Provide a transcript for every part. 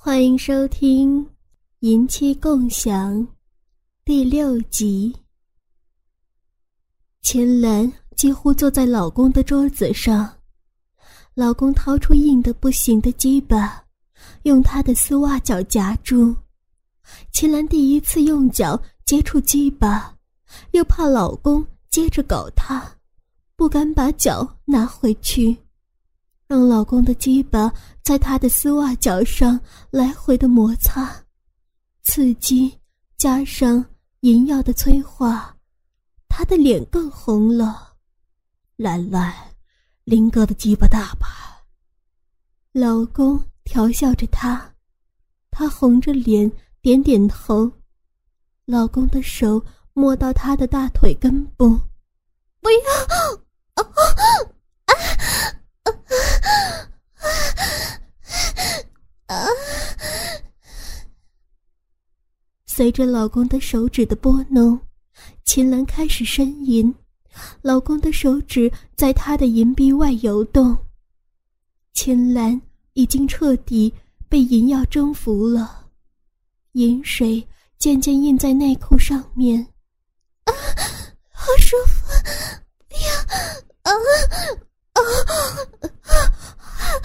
欢迎收听《银妻共享》第六集。秦岚几乎坐在老公的桌子上，老公掏出硬的不行的鸡巴，用他的丝袜脚夹住。秦岚第一次用脚接触鸡巴，又怕老公接着搞她，不敢把脚拿回去。让老公的鸡巴在她的丝袜脚上来回的摩擦，刺激加上淫药的催化，她的脸更红了。兰兰，林哥的鸡巴大吧？老公调笑着她，她红着脸点点头。老公的手摸到她的大腿根部，不要！啊啊啊！啊！随着老公的手指的拨弄，秦岚开始呻吟。老公的手指在她的银臂外游动。秦岚已经彻底被银药征服了，银水渐渐印在内裤上面。啊，好舒服！啊啊啊！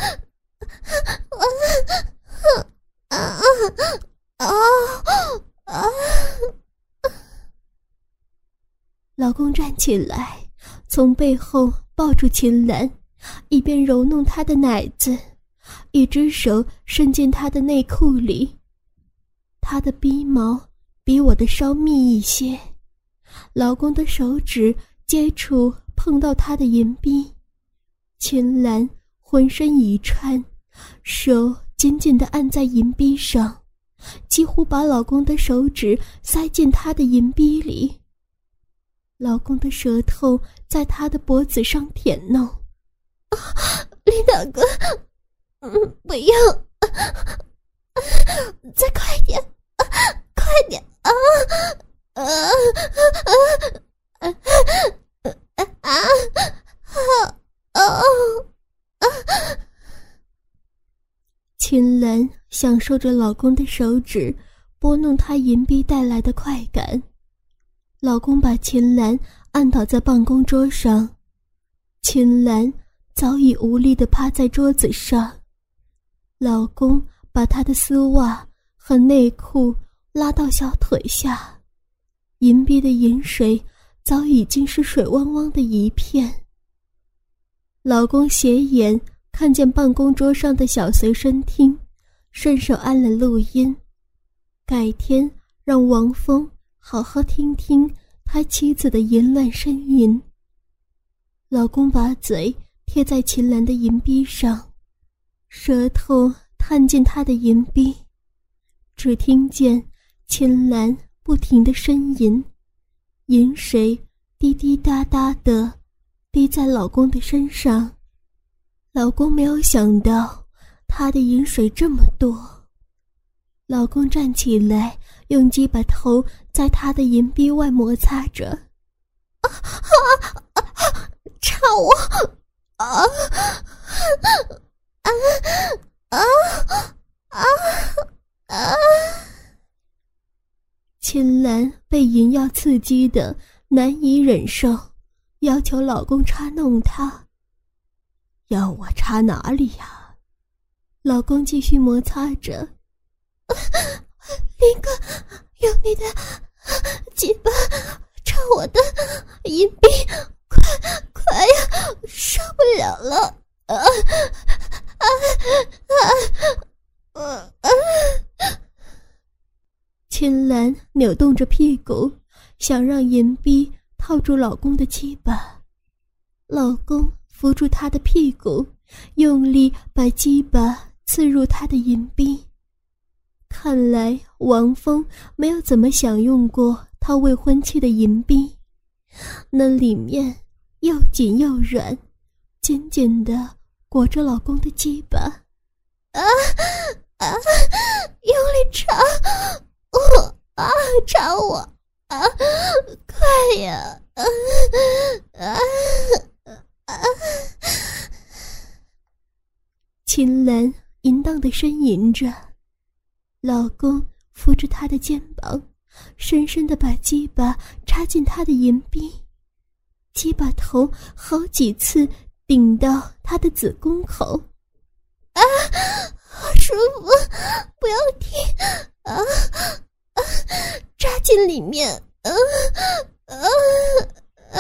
老公站起来，从背后抱住秦岚，一边揉弄她的奶子，一只手伸进她的内裤里。她的逼毛比我的稍密一些，老公的手指接触碰到她的银逼，秦岚浑身一颤。手紧紧地按在银币上，几乎把老公的手指塞进他的银币里。老公的舌头在他的脖子上舔弄，啊，李大哥，嗯，不要，再快点，快点啊，啊啊啊啊啊啊！享受着老公的手指拨弄她银币带来的快感，老公把秦岚按倒在办公桌上，秦岚早已无力地趴在桌子上，老公把她的丝袜和内裤拉到小腿下，银币的饮水早已经是水汪汪的一片。老公斜眼。看见办公桌上的小随身听，顺手按了录音。改天让王峰好好听听他妻子的淫乱呻吟。老公把嘴贴在秦岚的银币上，舌头探进她的银币，只听见秦岚不停的呻吟，银水滴滴答答的滴在老公的身上。老公没有想到，他的饮水这么多。老公站起来，用鸡把头在他的银币外摩擦着，啊啊啊！插我！啊啊啊啊啊！秦岚被银药刺激的难以忍受，要求老公插弄她。要我插哪里呀？老公继续摩擦着。林哥，用你的鸡巴插我的银币，快快呀，受不了了！啊啊啊啊啊！青兰扭动着屁股，想让银币套住老公的鸡巴。老公。扶住他的屁股，用力把鸡巴刺入他的银币。看来王峰没有怎么享用过他未婚妻的银币，那里面又紧又软，紧紧的裹着老公的鸡巴。啊啊！用力插我啊！插我啊！快呀！啊啊！啊！秦岚淫荡的呻吟着，老公扶着她的肩膀，深深的把鸡巴插进她的银币，鸡巴头好几次顶到她的子宫口。啊，好舒服，不要停！啊啊，扎进里面！啊啊啊啊！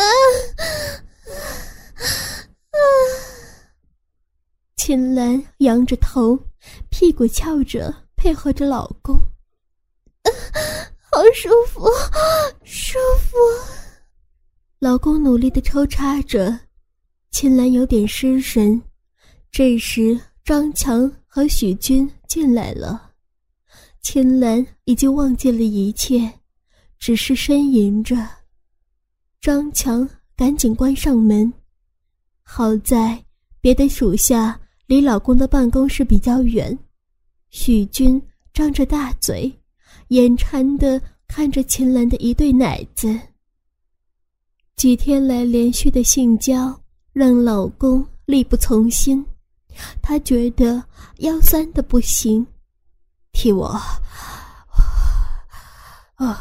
秦岚仰着头，屁股翘着，配合着老公。好舒服，舒服！老公努力的抽插着，秦岚有点失神。这时。张强和许军进来了，秦岚已经忘记了一切，只是呻吟着。张强赶紧关上门，好在别的属下离老公的办公室比较远。许军张着大嘴，眼馋的看着秦岚的一对奶子。几天来连续的性交让老公力不从心。他觉得腰酸的不行，替我啊！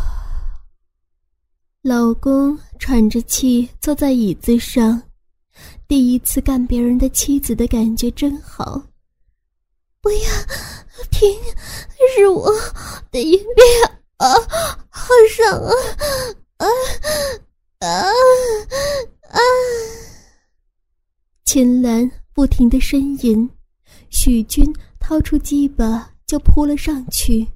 老公喘着气坐在椅子上，第一次干别人的妻子的感觉真好。不要停，是我的银币啊，好爽啊啊啊啊！秦岚。不停的呻吟，许军掏出鸡巴就扑了上去。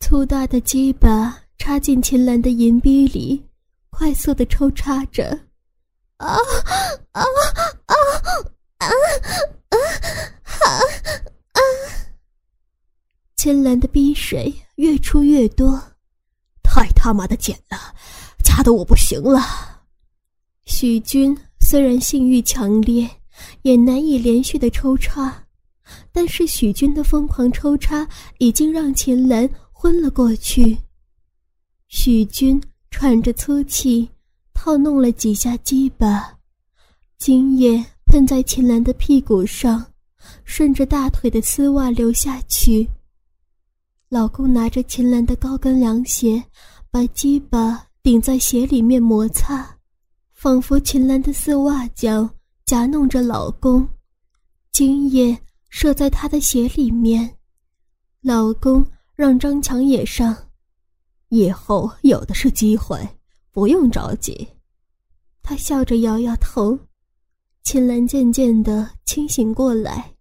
粗大的鸡巴插进秦岚的银逼里，快速的抽插着。啊啊啊啊啊啊啊！秦岚的逼水越出越多，太他妈的紧了，夹得我不行了。许军虽然性欲强烈。也难以连续的抽插，但是许军的疯狂抽插已经让秦岚昏了过去。许军喘着粗气，套弄了几下鸡巴，精液喷在秦岚的屁股上，顺着大腿的丝袜流下去。老公拿着秦岚的高跟凉鞋，把鸡巴顶在鞋里面摩擦，仿佛秦岚的丝袜脚。夹弄着老公，精液射在他的鞋里面。老公让张强也上，以后有的是机会，不用着急。他笑着摇摇头。秦岚渐渐的清醒过来，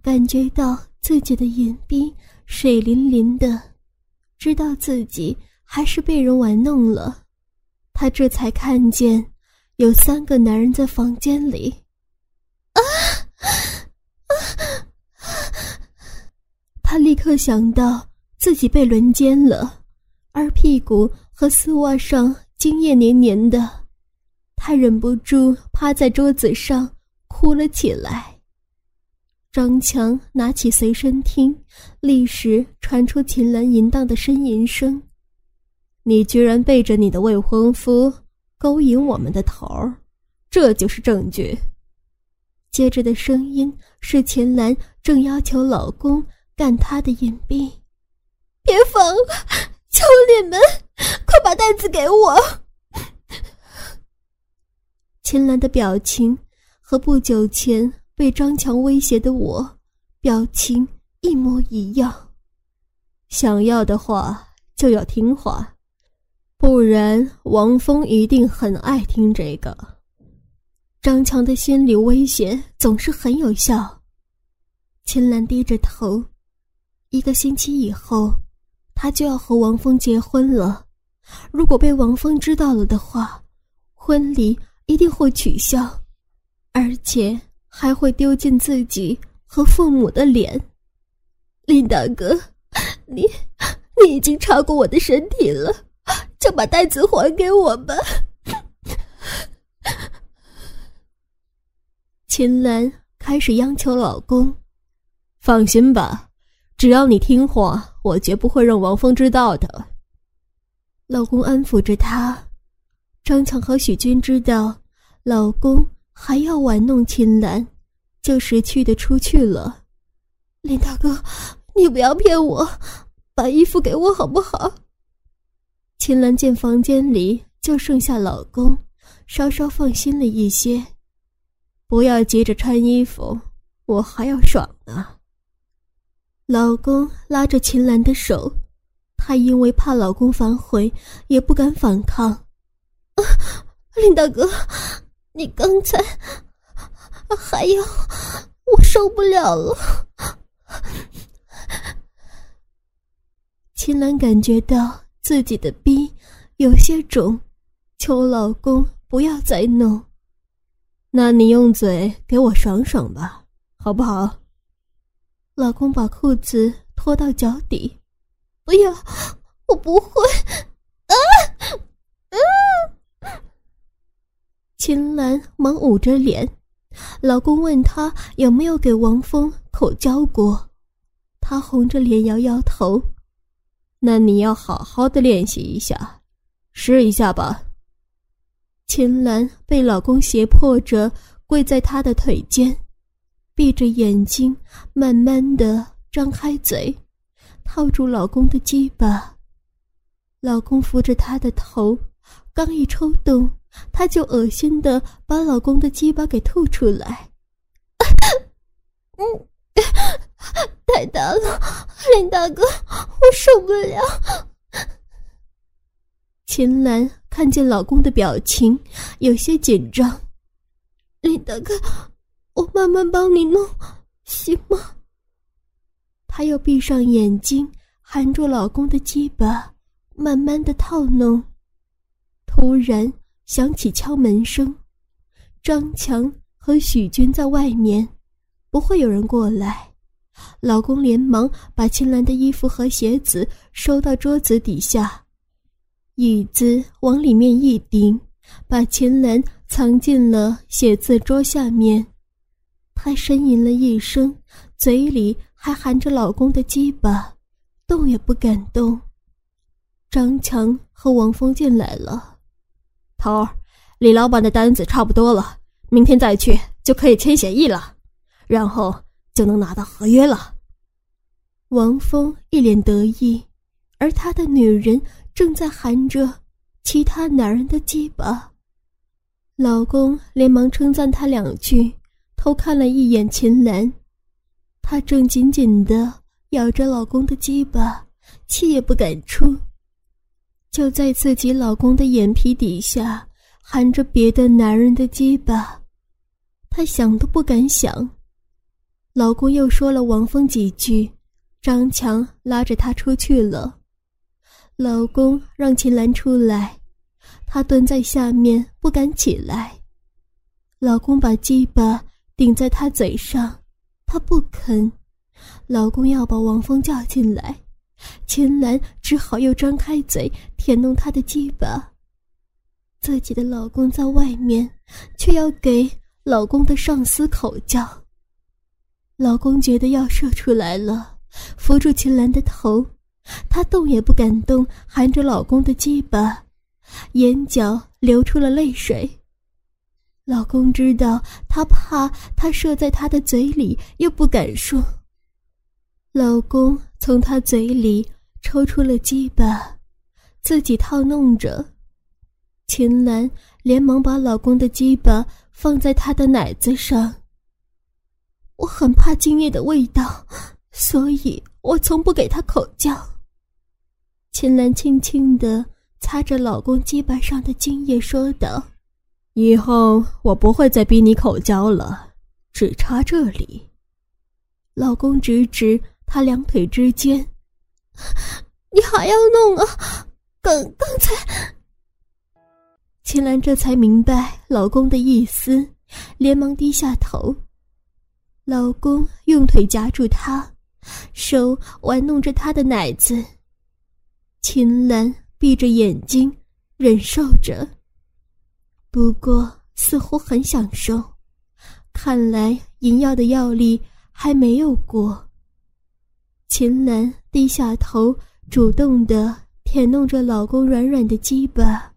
感觉到自己的眼壁水淋淋的，知道自己还是被人玩弄了。他这才看见，有三个男人在房间里。他立刻想到自己被轮奸了，而屁股和丝袜上精液黏黏的，他忍不住趴在桌子上哭了起来。张强拿起随身听，立时传出秦岚淫荡的呻吟声：“你居然背着你的未婚夫勾引我们的头儿，这就是证据。”接着的声音是秦岚正要求老公。干他的隐蔽，别放了！求你们，把袋子给我！秦岚的表情和不久前被张强威胁的我表情一模一样。想要的话就要听话，不然王峰一定很爱听这个。张强的心理威胁总是很有效。秦岚低着头。一个星期以后，他就要和王峰结婚了。如果被王峰知道了的话，婚礼一定会取消，而且还会丢尽自己和父母的脸。林大哥，你你已经超过我的身体了，就把袋子还给我吧。秦岚开始央求老公：“放心吧。”只要你听话，我绝不会让王峰知道的。老公安抚着她。张强和许军知道老公还要玩弄秦岚，就识趣的出去了。林大哥，你不要骗我，把衣服给我好不好？秦岚见房间里就剩下老公，稍稍放心了一些。不要急着穿衣服，我还要爽呢。老公拉着秦岚的手，她因为怕老公反悔，也不敢反抗。林大哥，你刚才还要，我受不了了。秦岚感觉到自己的逼有些肿，求老公不要再弄。那你用嘴给我爽爽吧，好不好？老公把裤子脱到脚底，不要，我不会。啊，嗯。秦岚忙捂着脸，老公问她有没有给王峰口交过，她红着脸摇摇头。那你要好好的练习一下，试一下吧。秦岚被老公胁迫着跪在他的腿间。闭着眼睛，慢慢的张开嘴，套住老公的鸡巴。老公扶着她的头，刚一抽动，他就恶心的把老公的鸡巴给吐出来。嗯，太大了，林大哥，我受不了。秦岚看见老公的表情，有些紧张。林大哥。我慢慢帮你弄，行吗？她又闭上眼睛，含住老公的鸡巴，慢慢的套弄。突然响起敲门声，张强和许军在外面，不会有人过来。老公连忙把秦岚的衣服和鞋子收到桌子底下，椅子往里面一顶，把秦岚藏进了写字桌下面。她呻吟了一声，嘴里还含着老公的鸡巴，动也不敢动。张强和王峰进来了，头儿，李老板的单子差不多了，明天再去就可以签协议了，然后就能拿到合约了。王峰一脸得意，而他的女人正在含着其他男人的鸡巴。老公连忙称赞他两句。偷看了一眼秦岚，她正紧紧的咬着老公的鸡巴，气也不敢出。就在自己老公的眼皮底下含着别的男人的鸡巴，她想都不敢想。老公又说了王峰几句，张强拉着她出去了。老公让秦岚出来，她蹲在下面不敢起来。老公把鸡巴。顶在她嘴上，她不肯。老公要把王峰叫进来，秦岚只好又张开嘴舔弄他的鸡巴。自己的老公在外面，却要给老公的上司口交。老公觉得要射出来了，扶住秦岚的头，他动也不敢动，含着老公的鸡巴，眼角流出了泪水。老公知道他怕他射在他的嘴里，又不敢说。老公从他嘴里抽出了鸡巴，自己套弄着。秦岚连忙把老公的鸡巴放在他的奶子上。我很怕精液的味道，所以我从不给他口交。秦岚轻轻地擦着老公鸡巴上的精液，说道。以后我不会再逼你口交了，只差这里。老公指指他两腿之间，你还要弄啊？刚刚才，秦岚这才明白老公的意思，连忙低下头。老公用腿夹住她，手玩弄着她的奶子。秦岚闭着眼睛，忍受着。不过，似乎很享受，看来银药的药力还没有过。秦岚低下头，主动的舔弄着老公软软的鸡巴。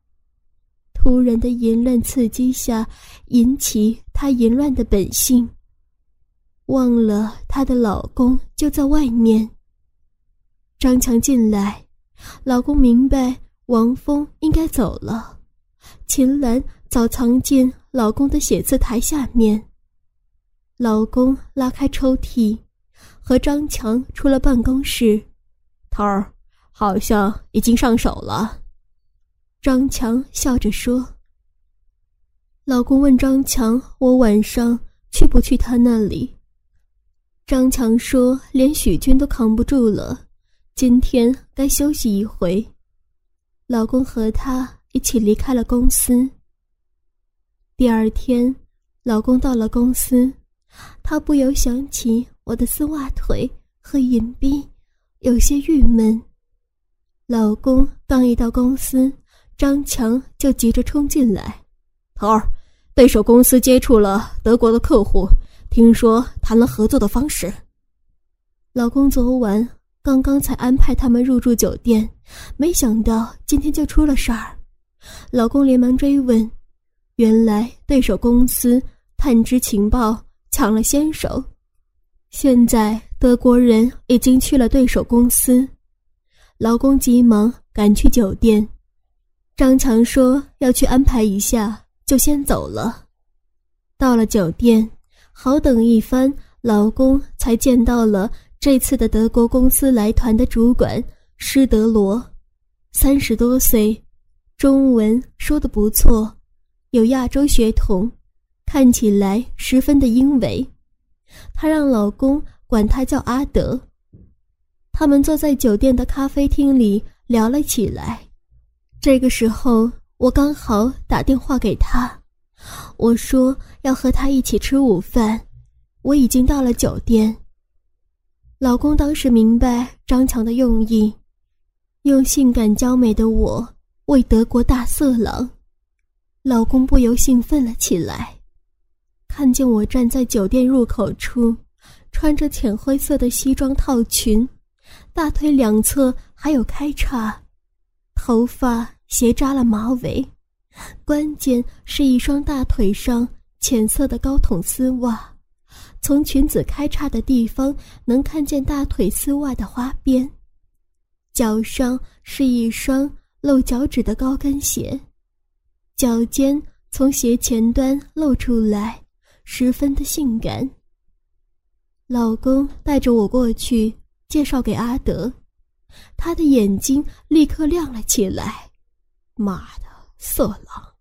突然的淫乱刺激下，引起她淫乱的本性，忘了她的老公就在外面，张强进来，老公明白王峰应该走了。秦岚早藏进老公的写字台下面。老公拉开抽屉，和张强出了办公室。头儿，好像已经上手了。张强笑着说。老公问张强：“我晚上去不去他那里？”张强说：“连许军都扛不住了，今天该休息一回。”老公和他一起离开了公司。第二天，老公到了公司，他不由想起我的丝袜腿和银币，有些郁闷。老公刚一到公司，张强就急着冲进来：“头儿，对手公司接触了德国的客户。”听说谈了合作的方式。老公昨晚刚刚才安排他们入住酒店，没想到今天就出了事儿。老公连忙追问，原来对手公司探知情报，抢了先手。现在德国人已经去了对手公司，老公急忙赶去酒店。张强说要去安排一下，就先走了。到了酒店。好等一番，老公才见到了这次的德国公司来团的主管施德罗，三十多岁，中文说的不错，有亚洲血统，看起来十分的英伟。她让老公管他叫阿德。他们坐在酒店的咖啡厅里聊了起来。这个时候，我刚好打电话给他。我说要和他一起吃午饭，我已经到了酒店。老公当时明白张强的用意，用性感娇美的我为德国大色狼。老公不由兴奋了起来，看见我站在酒店入口处，穿着浅灰色的西装套裙，大腿两侧还有开叉，头发斜扎了马尾。关键是一双大腿上浅色的高筒丝袜，从裙子开叉的地方能看见大腿丝袜的花边。脚上是一双露脚趾的高跟鞋，脚尖从鞋前端露出来，十分的性感。老公带着我过去介绍给阿德，他的眼睛立刻亮了起来，妈的！色狼，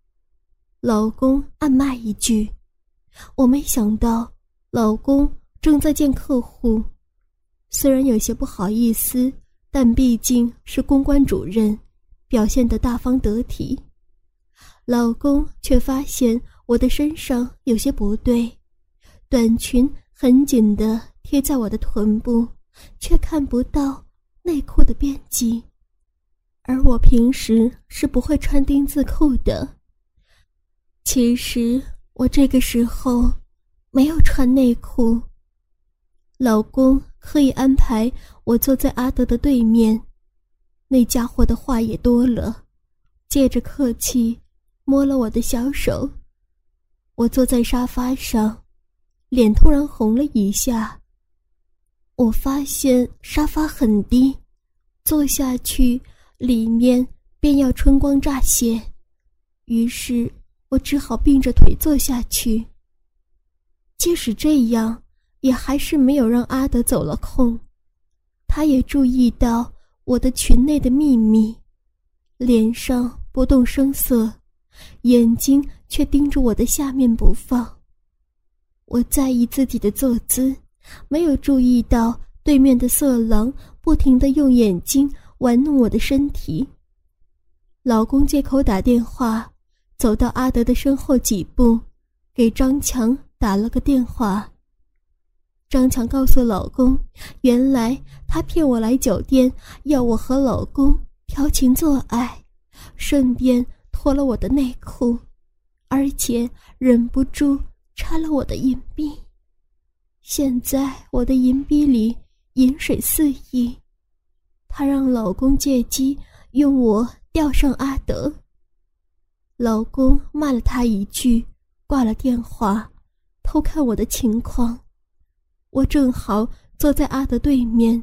老公暗骂一句。我没想到老公正在见客户，虽然有些不好意思，但毕竟是公关主任，表现得大方得体。老公却发现我的身上有些不对，短裙很紧的贴在我的臀部，却看不到内裤的边际。而我平时是不会穿丁字裤的。其实我这个时候没有穿内裤。老公刻意安排我坐在阿德的对面，那家伙的话也多了，借着客气摸了我的小手。我坐在沙发上，脸突然红了一下。我发现沙发很低，坐下去。里面便要春光乍泄，于是我只好并着腿坐下去。即使这样，也还是没有让阿德走了空。他也注意到我的裙内的秘密，脸上不动声色，眼睛却盯着我的下面不放。我在意自己的坐姿，没有注意到对面的色狼不停的用眼睛。玩弄我的身体。老公借口打电话，走到阿德的身后几步，给张强打了个电话。张强告诉老公，原来他骗我来酒店，要我和老公调情做爱，顺便脱了我的内裤，而且忍不住插了我的银币。现在我的银币里饮水四溢。她让老公借机用我钓上阿德。老公骂了她一句，挂了电话，偷看我的情况。我正好坐在阿德对面，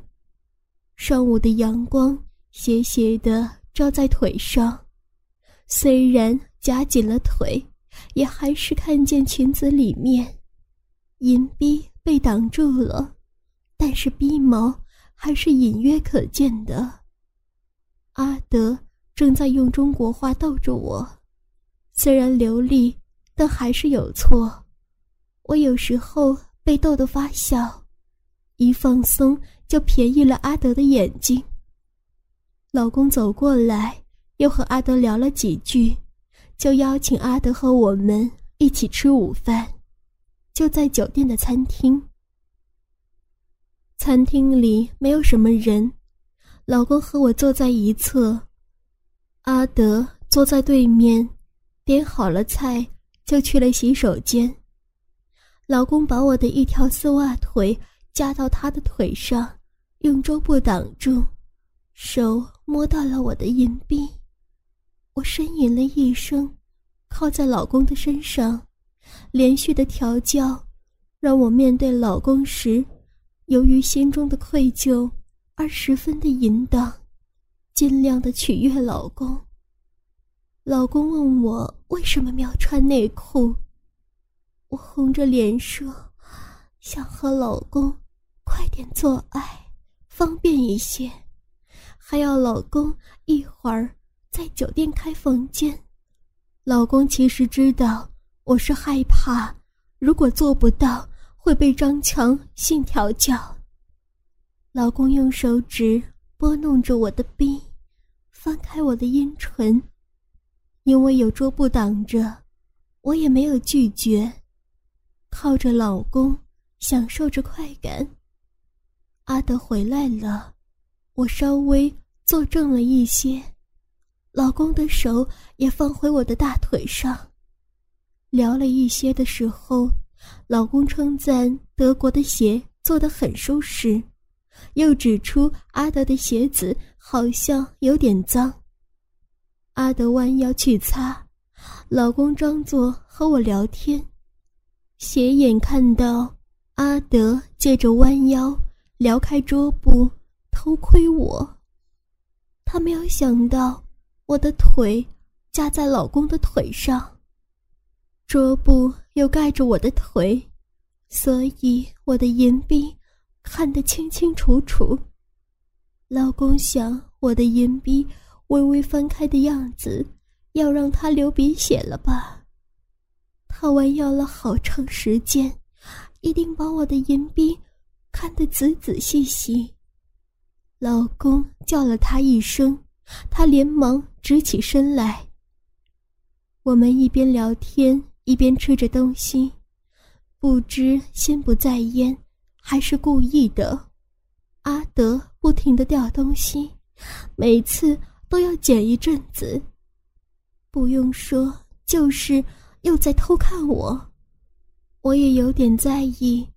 上午的阳光斜斜地照在腿上，虽然夹紧了腿，也还是看见裙子里面银逼被挡住了，但是逼毛还是隐约可见的。阿德正在用中国话逗着我，虽然流利，但还是有错。我有时候被逗得发笑，一放松就便宜了阿德的眼睛。老公走过来，又和阿德聊了几句，就邀请阿德和我们一起吃午饭，就在酒店的餐厅。餐厅里没有什么人，老公和我坐在一侧，阿德坐在对面，点好了菜就去了洗手间。老公把我的一条丝袜腿夹到他的腿上，用桌布挡住，手摸到了我的银币。我呻吟了一声，靠在老公的身上，连续的调教，让我面对老公时，由于心中的愧疚而十分的淫荡，尽量的取悦老公。老公问我为什么没有穿内裤。我红着脸说：“想和老公快点做爱，方便一些，还要老公一会儿在酒店开房间。”老公其实知道我是害怕，如果做不到会被张强性调教。老公用手指拨弄着我的臂，翻开我的阴唇，因为有桌布挡着，我也没有拒绝。靠着老公，享受着快感。阿德回来了，我稍微坐正了一些，老公的手也放回我的大腿上。聊了一些的时候，老公称赞德国的鞋做得很舒适，又指出阿德的鞋子好像有点脏。阿德弯腰去擦，老公装作和我聊天。斜眼看到阿德借着弯腰撩开桌布偷窥我，他没有想到我的腿夹在老公的腿上，桌布又盖着我的腿，所以我的银币看得清清楚楚。老公想我的银币微微翻开的样子，要让他流鼻血了吧？他弯腰了好长时间，一定把我的银币看得仔仔细细。老公叫了他一声，他连忙直起身来。我们一边聊天一边吃着东西，不知心不在焉，还是故意的。阿德不停的掉东西，每次都要捡一阵子。不用说，就是。又在偷看我，我也有点在意，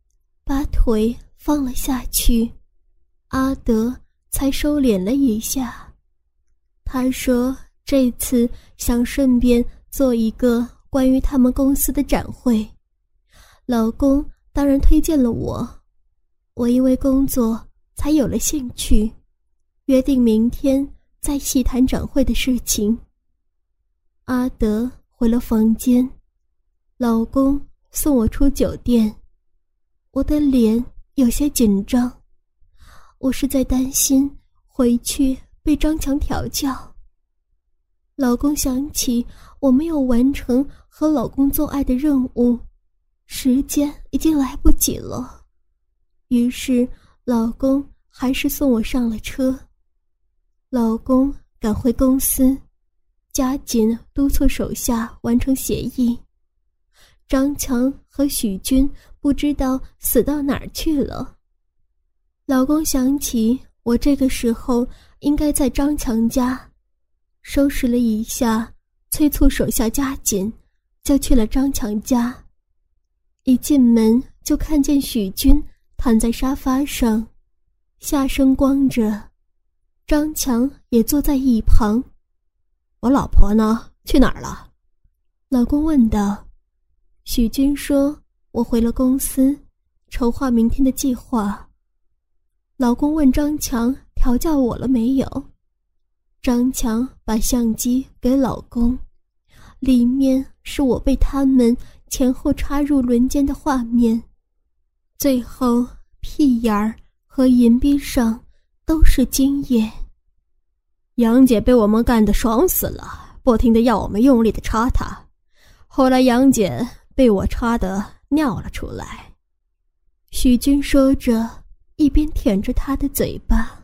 把腿放了下去，阿德才收敛了一下。他说这次想顺便做一个关于他们公司的展会，老公当然推荐了我，我因为工作才有了兴趣，约定明天再细谈展会的事情。阿德回了房间。老公送我出酒店，我的脸有些紧张，我是在担心回去被张强调教。老公想起我没有完成和老公做爱的任务，时间已经来不及了，于是老公还是送我上了车。老公赶回公司，加紧督促手下完成协议。张强和许军不知道死到哪儿去了。老公想起我这个时候应该在张强家，收拾了一下，催促手下加紧，就去了张强家。一进门就看见许军躺在沙发上，下身光着，张强也坐在一旁。我老婆呢？去哪儿了？老公问道。许军说：“我回了公司，筹划明天的计划。”老公问张强调教我了没有？张强把相机给老公，里面是我被他们前后插入轮奸的画面，最后屁眼儿和银币上都是精液。杨姐被我们干得爽死了，不停的要我们用力的插她，后来杨姐被我插的尿了出来。许军说着，一边舔着她的嘴巴。